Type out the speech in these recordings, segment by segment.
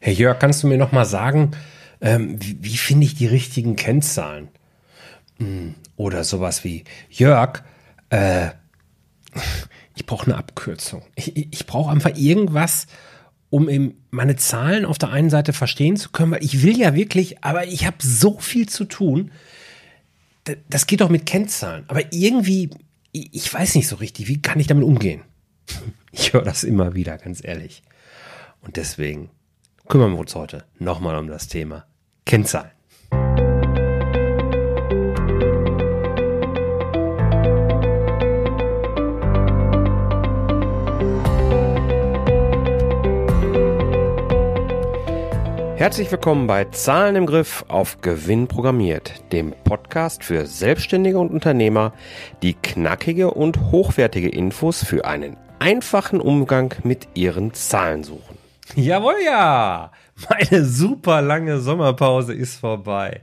Herr Jörg, kannst du mir noch mal sagen, ähm, wie, wie finde ich die richtigen Kennzahlen? Hm, oder sowas wie, Jörg, äh, ich brauche eine Abkürzung. Ich, ich brauche einfach irgendwas, um eben meine Zahlen auf der einen Seite verstehen zu können, weil ich will ja wirklich, aber ich habe so viel zu tun. Das geht doch mit Kennzahlen. Aber irgendwie, ich weiß nicht so richtig, wie kann ich damit umgehen? Ich höre das immer wieder, ganz ehrlich. Und deswegen kümmern wir uns heute nochmal um das Thema Kennzahlen. Herzlich willkommen bei Zahlen im Griff auf Gewinn programmiert, dem Podcast für Selbstständige und Unternehmer, die knackige und hochwertige Infos für einen einfachen Umgang mit ihren Zahlen suchen. Jawohl, ja! Meine super lange Sommerpause ist vorbei.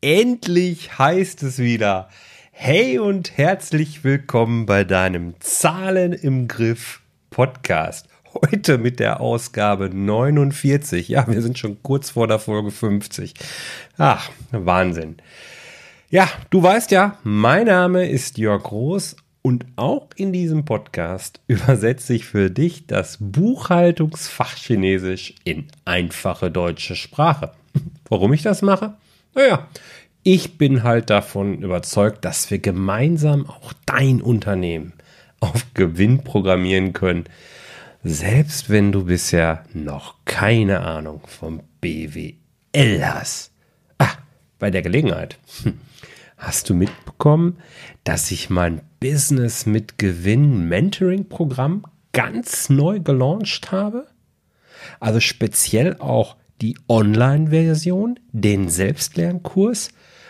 Endlich heißt es wieder. Hey und herzlich willkommen bei deinem Zahlen im Griff Podcast. Heute mit der Ausgabe 49. Ja, wir sind schon kurz vor der Folge 50. Ach, Wahnsinn. Ja, du weißt ja, mein Name ist Jörg Groß und auch in diesem Podcast übersetze ich für dich das Buchhaltungsfach Chinesisch in einfache deutsche Sprache. Warum ich das mache? Naja, ich bin halt davon überzeugt, dass wir gemeinsam auch dein Unternehmen auf Gewinn programmieren können, selbst wenn du bisher noch keine Ahnung vom BWL hast. Ah, bei der Gelegenheit. Hm. Hast du mitbekommen, dass ich mein Business mit Gewinn Mentoring Programm ganz neu gelauncht habe? Also speziell auch die Online-Version, den Selbstlernkurs.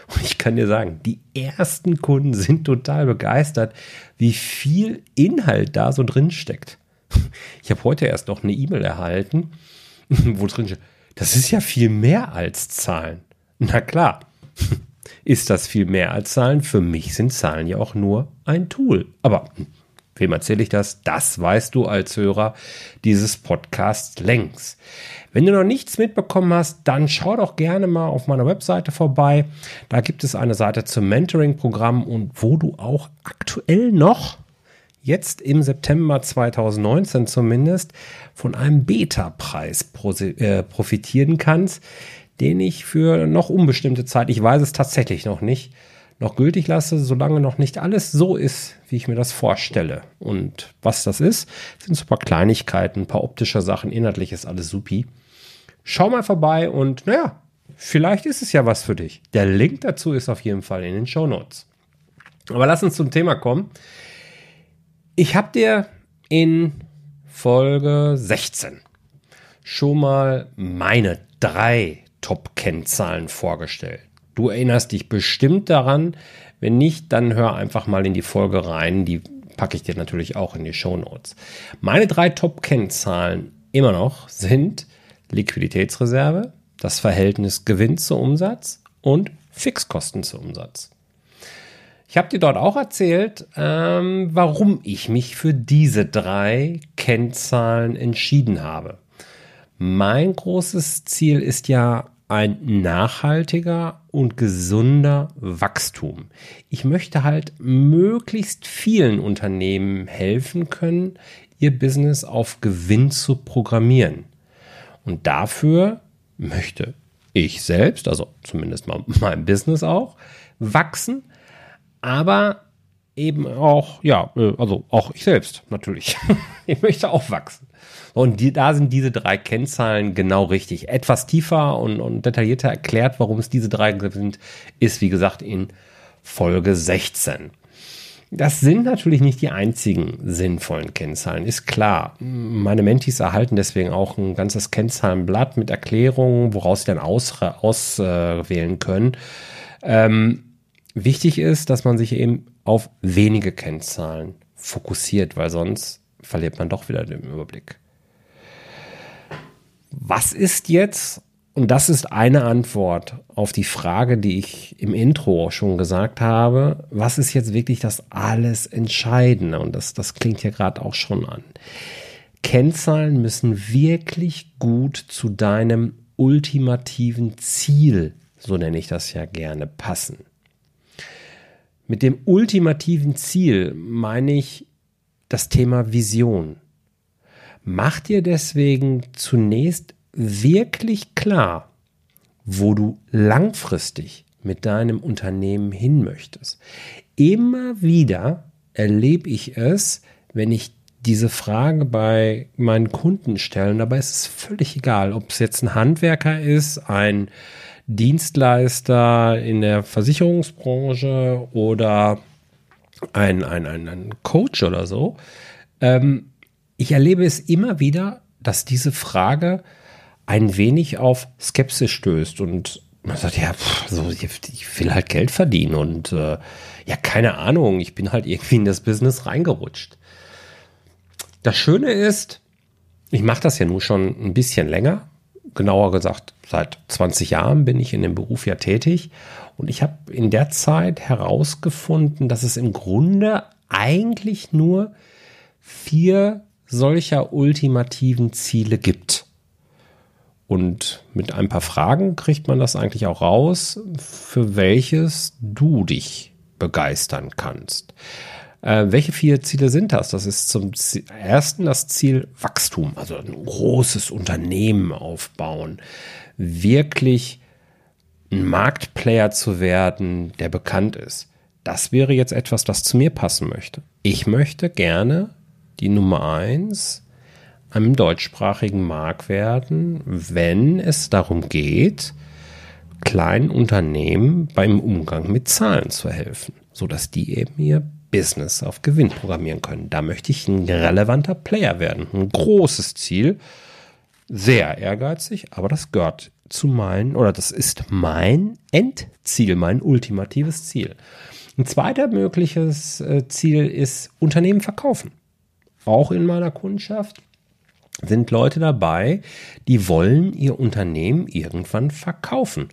Und ich kann dir sagen, die ersten Kunden sind total begeistert, wie viel Inhalt da so drin steckt. Ich habe heute erst noch eine E-Mail erhalten, wo drin steht, das ist ja viel mehr als Zahlen. Na klar, ist das viel mehr als Zahlen. Für mich sind Zahlen ja auch nur ein Tool. Aber wem erzähle ich das? Das weißt du als Hörer dieses Podcasts längst. Wenn du noch nichts mitbekommen hast, dann schau doch gerne mal auf meiner Webseite vorbei. Da gibt es eine Seite zum Mentoring-Programm und wo du auch aktuell noch jetzt im September 2019 zumindest von einem Beta-Preis äh, profitieren kannst den ich für noch unbestimmte Zeit, ich weiß es tatsächlich noch nicht, noch gültig lasse, solange noch nicht alles so ist, wie ich mir das vorstelle. Und was das ist, sind so ein paar Kleinigkeiten, ein paar optische Sachen, inhaltlich ist alles supi. Schau mal vorbei und naja, vielleicht ist es ja was für dich. Der Link dazu ist auf jeden Fall in den Show Notes. Aber lass uns zum Thema kommen. Ich habe dir in Folge 16 schon mal meine drei Top-Kennzahlen vorgestellt. Du erinnerst dich bestimmt daran. Wenn nicht, dann hör einfach mal in die Folge rein. Die packe ich dir natürlich auch in die Show Notes. Meine drei Top-Kennzahlen immer noch sind Liquiditätsreserve, das Verhältnis Gewinn zu Umsatz und Fixkosten zu Umsatz. Ich habe dir dort auch erzählt, ähm, warum ich mich für diese drei Kennzahlen entschieden habe. Mein großes Ziel ist ja ein nachhaltiger und gesunder Wachstum. Ich möchte halt möglichst vielen Unternehmen helfen können, ihr Business auf Gewinn zu programmieren. Und dafür möchte ich selbst, also zumindest mal mein Business auch, wachsen, aber eben auch, ja, äh, also auch ich selbst natürlich. ich möchte auch wachsen. Und die, da sind diese drei Kennzahlen genau richtig. Etwas tiefer und, und detaillierter erklärt, warum es diese drei sind, ist wie gesagt in Folge 16. Das sind natürlich nicht die einzigen sinnvollen Kennzahlen, ist klar. Meine Mentis erhalten deswegen auch ein ganzes Kennzahlenblatt mit Erklärungen, woraus sie dann auswählen äh, können. Ähm, wichtig ist, dass man sich eben auf wenige Kennzahlen fokussiert, weil sonst verliert man doch wieder den Überblick. Was ist jetzt, und das ist eine Antwort auf die Frage, die ich im Intro schon gesagt habe, was ist jetzt wirklich das alles Entscheidende? Und das, das klingt ja gerade auch schon an. Kennzahlen müssen wirklich gut zu deinem ultimativen Ziel, so nenne ich das ja gerne, passen. Mit dem ultimativen Ziel meine ich das Thema Vision. Mach dir deswegen zunächst wirklich klar, wo du langfristig mit deinem Unternehmen hin möchtest. Immer wieder erlebe ich es, wenn ich diese Frage bei meinen Kunden stelle. Und dabei ist es völlig egal, ob es jetzt ein Handwerker ist, ein Dienstleister in der Versicherungsbranche oder ein, ein, ein, ein Coach oder so. Ähm, ich erlebe es immer wieder, dass diese Frage ein wenig auf Skepsis stößt und man sagt, ja, pff, so, ich will halt Geld verdienen und äh, ja, keine Ahnung, ich bin halt irgendwie in das Business reingerutscht. Das Schöne ist, ich mache das ja nun schon ein bisschen länger. Genauer gesagt, seit 20 Jahren bin ich in dem Beruf ja tätig. Und ich habe in der Zeit herausgefunden, dass es im Grunde eigentlich nur vier solcher ultimativen Ziele gibt. Und mit ein paar Fragen kriegt man das eigentlich auch raus, für welches du dich begeistern kannst. Äh, welche vier Ziele sind das? Das ist zum ersten das Ziel Wachstum, also ein großes Unternehmen aufbauen, wirklich ein Marktplayer zu werden, der bekannt ist. Das wäre jetzt etwas, das zu mir passen möchte. Ich möchte gerne die Nummer eins einem deutschsprachigen Markt werden, wenn es darum geht, kleinen Unternehmen beim Umgang mit Zahlen zu helfen, sodass die eben ihr Business auf Gewinn programmieren können. Da möchte ich ein relevanter Player werden. Ein großes Ziel. Sehr ehrgeizig, aber das gehört zu meinen, oder das ist mein Endziel, mein ultimatives Ziel. Ein zweiter mögliches äh, Ziel ist Unternehmen verkaufen. Auch in meiner Kundschaft sind Leute dabei, die wollen ihr Unternehmen irgendwann verkaufen.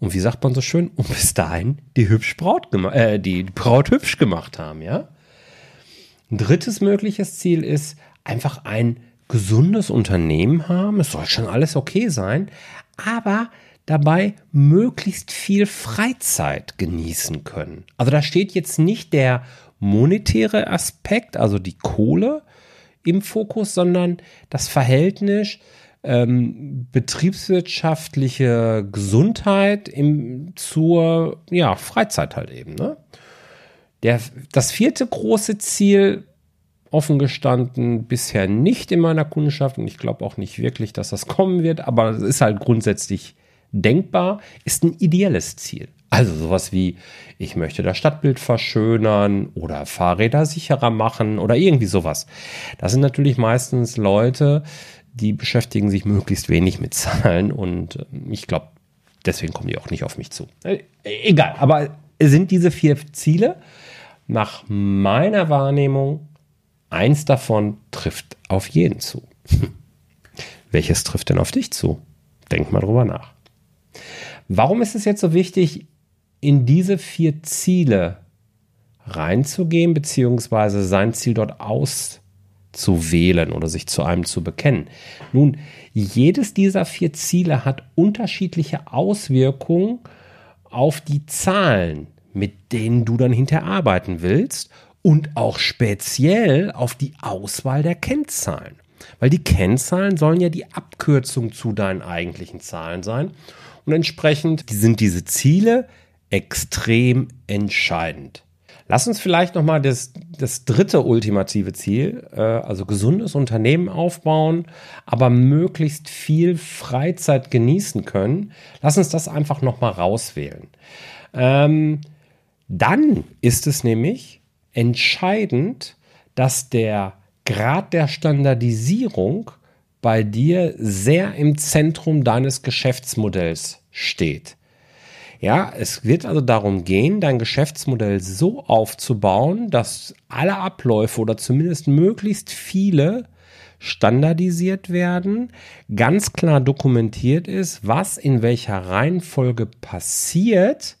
Und wie sagt man so schön, und bis dahin die hübsch Braut äh, die Braut hübsch gemacht haben, ja? Ein drittes mögliches Ziel ist einfach ein gesundes Unternehmen haben. Es soll schon alles okay sein, aber dabei möglichst viel Freizeit genießen können. Also da steht jetzt nicht der monetäre Aspekt, also die Kohle im Fokus, sondern das Verhältnis ähm, betriebswirtschaftliche Gesundheit im, zur ja, Freizeit halt eben. Ne? Der, das vierte große Ziel, offen gestanden, bisher nicht in meiner Kundschaft und ich glaube auch nicht wirklich, dass das kommen wird, aber es ist halt grundsätzlich denkbar, ist ein ideelles Ziel. Also sowas wie, ich möchte das Stadtbild verschönern oder Fahrräder sicherer machen oder irgendwie sowas. Das sind natürlich meistens Leute, die beschäftigen sich möglichst wenig mit Zahlen und äh, ich glaube, deswegen kommen die auch nicht auf mich zu. Äh, egal, aber sind diese vier Ziele nach meiner Wahrnehmung, eins davon trifft auf jeden zu. Welches trifft denn auf dich zu? Denk mal drüber nach. Warum ist es jetzt so wichtig, in diese vier Ziele reinzugehen, beziehungsweise sein Ziel dort auszuprobieren? Zu wählen oder sich zu einem zu bekennen. Nun, jedes dieser vier Ziele hat unterschiedliche Auswirkungen auf die Zahlen, mit denen du dann hinterher arbeiten willst und auch speziell auf die Auswahl der Kennzahlen. Weil die Kennzahlen sollen ja die Abkürzung zu deinen eigentlichen Zahlen sein. Und entsprechend sind diese Ziele extrem entscheidend. Lass uns vielleicht nochmal das, das dritte ultimative Ziel, äh, also gesundes Unternehmen aufbauen, aber möglichst viel Freizeit genießen können. Lass uns das einfach nochmal rauswählen. Ähm, dann ist es nämlich entscheidend, dass der Grad der Standardisierung bei dir sehr im Zentrum deines Geschäftsmodells steht. Ja, es wird also darum gehen, dein Geschäftsmodell so aufzubauen, dass alle Abläufe oder zumindest möglichst viele standardisiert werden, ganz klar dokumentiert ist, was in welcher Reihenfolge passiert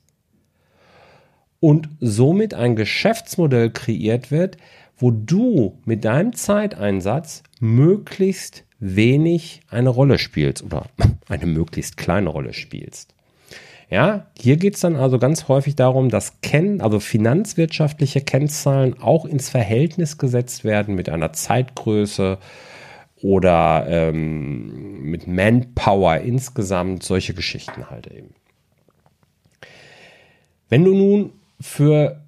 und somit ein Geschäftsmodell kreiert wird, wo du mit deinem Zeiteinsatz möglichst wenig eine Rolle spielst oder eine möglichst kleine Rolle spielst. Ja, hier geht es dann also ganz häufig darum, dass Ken, also finanzwirtschaftliche Kennzahlen auch ins Verhältnis gesetzt werden mit einer Zeitgröße oder ähm, mit Manpower insgesamt, solche Geschichten halt eben. Wenn du nun für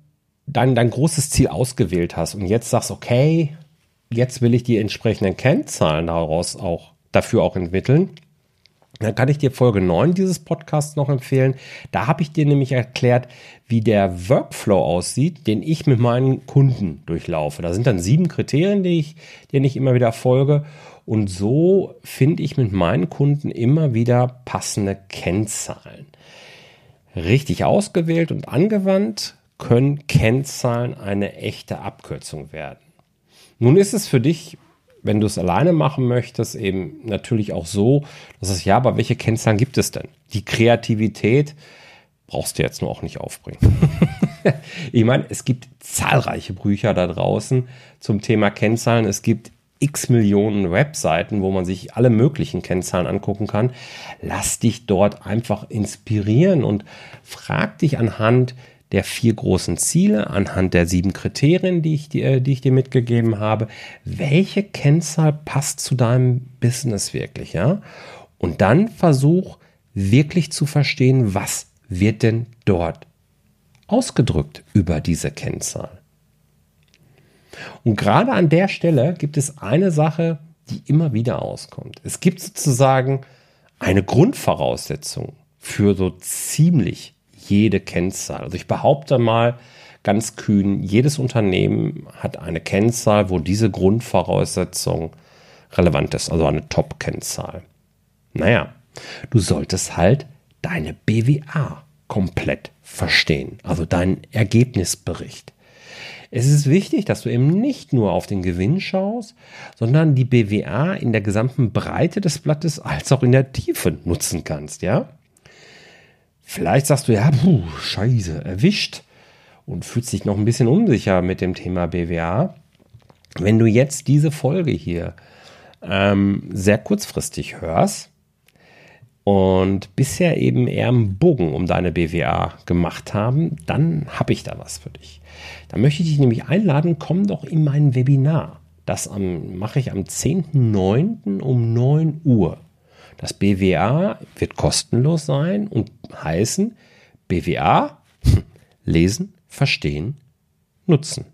dein, dein großes Ziel ausgewählt hast und jetzt sagst, okay, jetzt will ich die entsprechenden Kennzahlen daraus auch dafür auch entwickeln, dann kann ich dir Folge 9 dieses Podcasts noch empfehlen. Da habe ich dir nämlich erklärt, wie der Workflow aussieht, den ich mit meinen Kunden durchlaufe. Da sind dann sieben Kriterien, die ich, denen ich immer wieder folge. Und so finde ich mit meinen Kunden immer wieder passende Kennzahlen. Richtig ausgewählt und angewandt können Kennzahlen eine echte Abkürzung werden. Nun ist es für dich wenn du es alleine machen möchtest, eben natürlich auch so, dass es ja, aber welche Kennzahlen gibt es denn? Die Kreativität brauchst du jetzt nur auch nicht aufbringen. ich meine, es gibt zahlreiche Bücher da draußen zum Thema Kennzahlen. Es gibt x Millionen Webseiten, wo man sich alle möglichen Kennzahlen angucken kann. Lass dich dort einfach inspirieren und frag dich anhand der vier großen Ziele anhand der sieben Kriterien, die ich dir, die ich dir mitgegeben habe. Welche Kennzahl passt zu deinem Business wirklich, ja? Und dann versuch wirklich zu verstehen, was wird denn dort ausgedrückt über diese Kennzahl. Und gerade an der Stelle gibt es eine Sache, die immer wieder auskommt. Es gibt sozusagen eine Grundvoraussetzung für so ziemlich jede Kennzahl. Also ich behaupte mal ganz kühn, jedes Unternehmen hat eine Kennzahl, wo diese Grundvoraussetzung relevant ist, also eine Top-Kennzahl. Naja, du solltest halt deine BWA komplett verstehen, also deinen Ergebnisbericht. Es ist wichtig, dass du eben nicht nur auf den Gewinn schaust, sondern die BWA in der gesamten Breite des Blattes als auch in der Tiefe nutzen kannst, ja? Vielleicht sagst du, ja, puh, scheiße, erwischt und fühlst dich noch ein bisschen unsicher mit dem Thema BWA. Wenn du jetzt diese Folge hier ähm, sehr kurzfristig hörst und bisher eben eher einen Bogen um deine BWA gemacht haben, dann habe ich da was für dich. Da möchte ich dich nämlich einladen, komm doch in mein Webinar. Das mache ich am 10.09. um 9 Uhr. Das BWA wird kostenlos sein und heißen BWA lesen, verstehen, nutzen.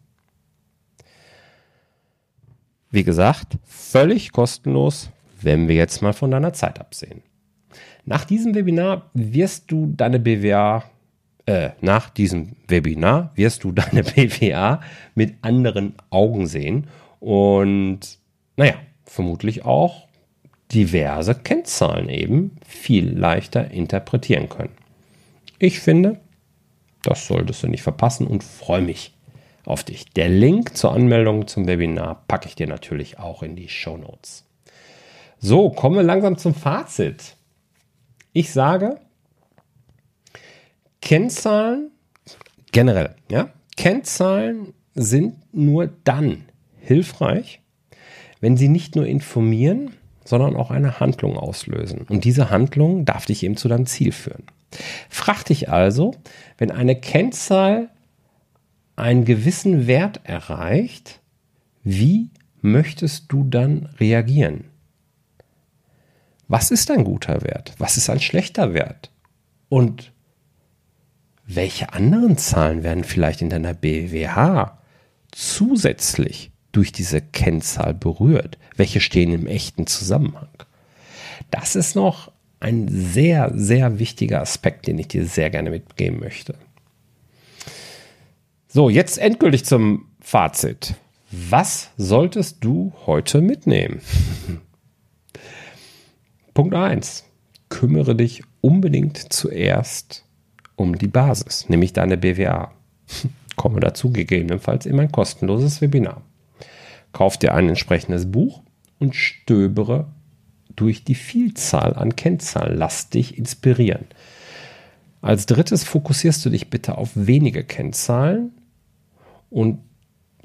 Wie gesagt, völlig kostenlos, wenn wir jetzt mal von deiner Zeit absehen. Nach diesem Webinar wirst du deine BWA, äh, nach diesem Webinar wirst du deine BWA mit anderen Augen sehen und naja, vermutlich auch diverse Kennzahlen eben viel leichter interpretieren können. Ich finde, das solltest du nicht verpassen und freue mich auf dich. Der Link zur Anmeldung zum Webinar packe ich dir natürlich auch in die Show Notes. So, kommen wir langsam zum Fazit. Ich sage, Kennzahlen generell, ja, Kennzahlen sind nur dann hilfreich, wenn sie nicht nur informieren, sondern auch eine Handlung auslösen. Und diese Handlung darf dich eben zu deinem Ziel führen. Frag dich also, wenn eine Kennzahl einen gewissen Wert erreicht, wie möchtest du dann reagieren? Was ist ein guter Wert? Was ist ein schlechter Wert? Und welche anderen Zahlen werden vielleicht in deiner BWH zusätzlich durch diese Kennzahl berührt? Welche stehen im echten Zusammenhang? Das ist noch ein sehr, sehr wichtiger Aspekt, den ich dir sehr gerne mitgeben möchte. So, jetzt endgültig zum Fazit. Was solltest du heute mitnehmen? Punkt 1. Kümmere dich unbedingt zuerst um die Basis, nämlich deine BWA. Komme dazu gegebenenfalls in mein kostenloses Webinar. Kauf dir ein entsprechendes Buch und stöbere durch die Vielzahl an Kennzahlen. Lass dich inspirieren. Als drittes fokussierst du dich bitte auf wenige Kennzahlen und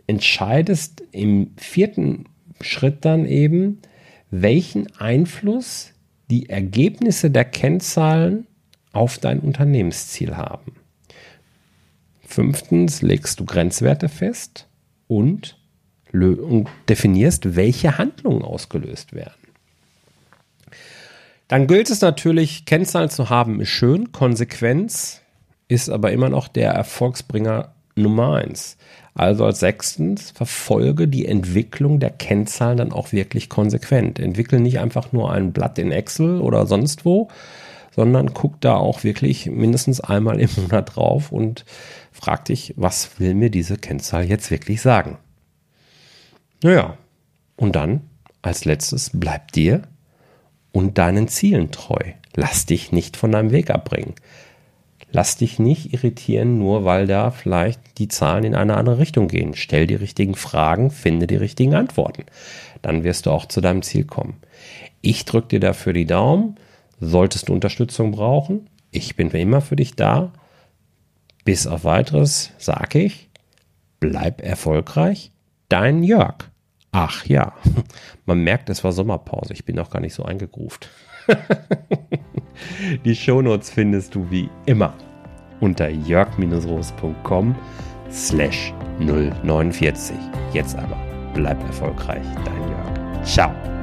entscheidest im vierten Schritt dann eben, welchen Einfluss die Ergebnisse der Kennzahlen auf dein Unternehmensziel haben. Fünftens legst du Grenzwerte fest und, und definierst, welche Handlungen ausgelöst werden. Dann gilt es natürlich, Kennzahlen zu haben, ist schön. Konsequenz ist aber immer noch der Erfolgsbringer Nummer eins. Also als sechstens, verfolge die Entwicklung der Kennzahlen dann auch wirklich konsequent. Entwickle nicht einfach nur ein Blatt in Excel oder sonst wo, sondern guck da auch wirklich mindestens einmal im Monat drauf und frag dich, was will mir diese Kennzahl jetzt wirklich sagen? Naja, und dann als letztes bleib dir und deinen Zielen treu. Lass dich nicht von deinem Weg abbringen. Lass dich nicht irritieren, nur weil da vielleicht die Zahlen in eine andere Richtung gehen. Stell die richtigen Fragen, finde die richtigen Antworten. Dann wirst du auch zu deinem Ziel kommen. Ich drücke dir dafür die Daumen. Solltest du Unterstützung brauchen, ich bin immer für dich da. Bis auf weiteres sage ich, bleib erfolgreich. Dein Jörg. Ach ja, man merkt, es war Sommerpause. Ich bin noch gar nicht so eingegruft. Die Shownotes findest du wie immer unter jörg-roos.com slash 049. Jetzt aber bleib erfolgreich, dein Jörg. Ciao.